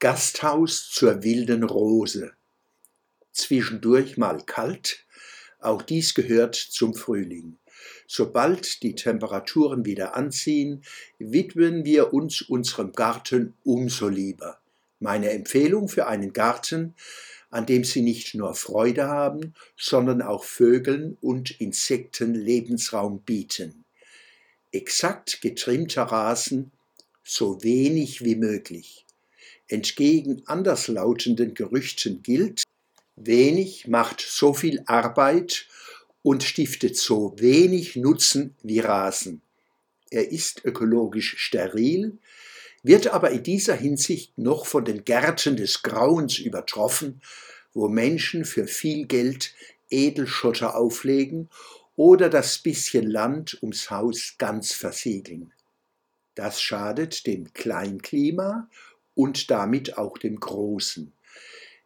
Gasthaus zur wilden Rose. Zwischendurch mal kalt, auch dies gehört zum Frühling. Sobald die Temperaturen wieder anziehen, widmen wir uns unserem Garten umso lieber. Meine Empfehlung für einen Garten, an dem Sie nicht nur Freude haben, sondern auch Vögeln und Insekten Lebensraum bieten. Exakt getrimmter Rasen, so wenig wie möglich. Entgegen anderslautenden Gerüchten gilt, wenig macht so viel Arbeit und stiftet so wenig Nutzen wie Rasen. Er ist ökologisch steril, wird aber in dieser Hinsicht noch von den Gärten des Grauens übertroffen, wo Menschen für viel Geld Edelschotter auflegen oder das bisschen Land ums Haus ganz versiegeln. Das schadet dem Kleinklima und damit auch dem Großen.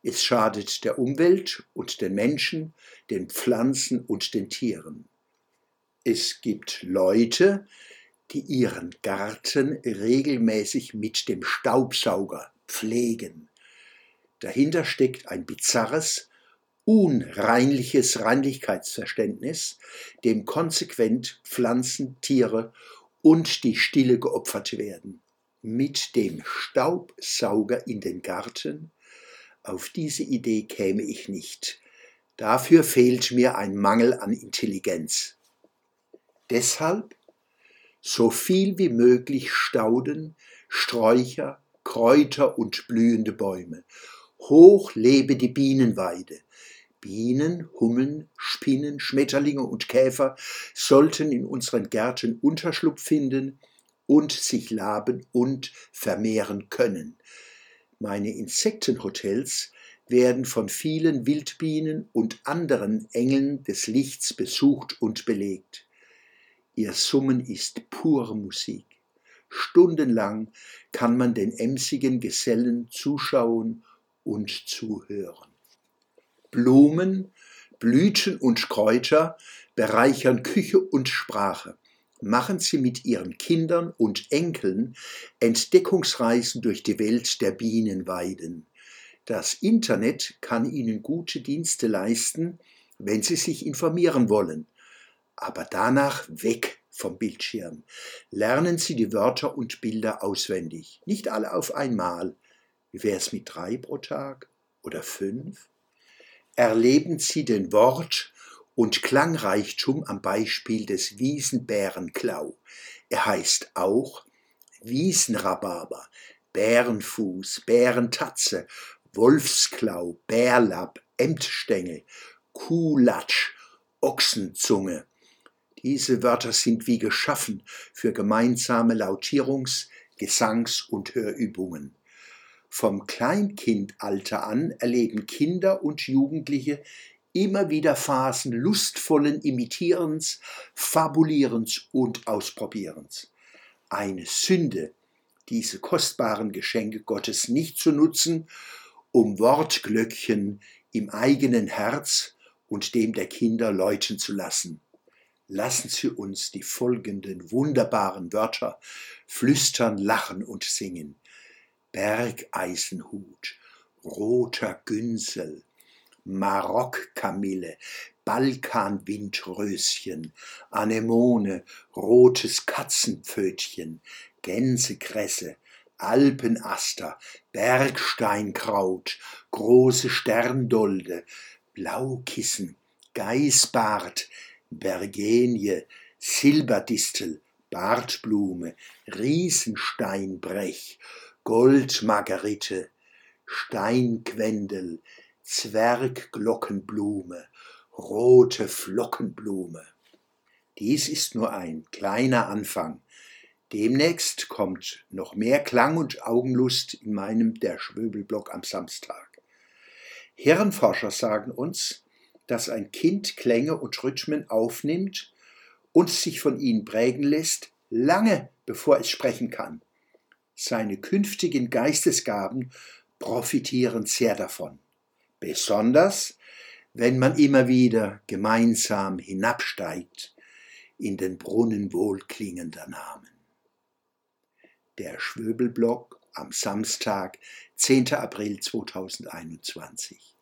Es schadet der Umwelt und den Menschen, den Pflanzen und den Tieren. Es gibt Leute, die ihren Garten regelmäßig mit dem Staubsauger pflegen. Dahinter steckt ein bizarres, unreinliches Reinlichkeitsverständnis, dem konsequent Pflanzen, Tiere und die Stille geopfert werden. Mit dem Staubsauger in den Garten auf diese Idee käme ich nicht. Dafür fehlt mir ein Mangel an Intelligenz. Deshalb so viel wie möglich Stauden, Sträucher, Kräuter und blühende Bäume. Hoch lebe die Bienenweide. Bienen, Hummeln, Spinnen, Schmetterlinge und Käfer sollten in unseren Gärten Unterschlupf finden und sich laben und vermehren können. Meine Insektenhotels werden von vielen Wildbienen und anderen Engeln des Lichts besucht und belegt. Ihr Summen ist pure Musik. Stundenlang kann man den emsigen Gesellen zuschauen und zuhören. Blumen, Blüten und Kräuter bereichern Küche und Sprache machen sie mit ihren Kindern und Enkeln Entdeckungsreisen durch die Welt der Bienenweiden. Das Internet kann ihnen gute Dienste leisten, wenn sie sich informieren wollen. Aber danach weg vom Bildschirm. Lernen Sie die Wörter und Bilder auswendig. Nicht alle auf einmal. Wie wäre es mit drei pro Tag oder fünf? Erleben Sie den Wort- und Klangreichtum am Beispiel des Wiesenbärenklau. Er heißt auch Wiesenrhabarber, Bärenfuß, Bärentatze, Wolfsklau, Bärlapp, Emtstängel, Kuhlatsch, Ochsenzunge. Diese Wörter sind wie geschaffen für gemeinsame Lautierungs-, Gesangs- und Hörübungen. Vom Kleinkindalter an erleben Kinder und Jugendliche immer wieder Phasen lustvollen Imitierens, Fabulierens und Ausprobierens. Eine Sünde, diese kostbaren Geschenke Gottes nicht zu nutzen, um Wortglöckchen im eigenen Herz und dem der Kinder läuten zu lassen. Lassen Sie uns die folgenden wunderbaren Wörter flüstern, lachen und singen. Bergeisenhut, roter Günsel, Marokkamille, Balkanwindröschen, Anemone, rotes Katzenpfötchen, Gänsekresse, Alpenaster, Bergsteinkraut, große Sterndolde, Blaukissen, Geißbart, Bergenie, Silberdistel, Bartblume, Riesensteinbrech, Goldmargerite, Steinquendel, Zwergglockenblume, rote Flockenblume. Dies ist nur ein kleiner Anfang. Demnächst kommt noch mehr Klang und Augenlust in meinem Der Schwöbelblock am Samstag. Hirnforscher sagen uns, dass ein Kind Klänge und Rhythmen aufnimmt und sich von ihnen prägen lässt, lange bevor es sprechen kann. Seine künftigen Geistesgaben profitieren sehr davon besonders wenn man immer wieder gemeinsam hinabsteigt in den Brunnen wohlklingender Namen. Der Schwöbelblock am Samstag, 10. April 2021.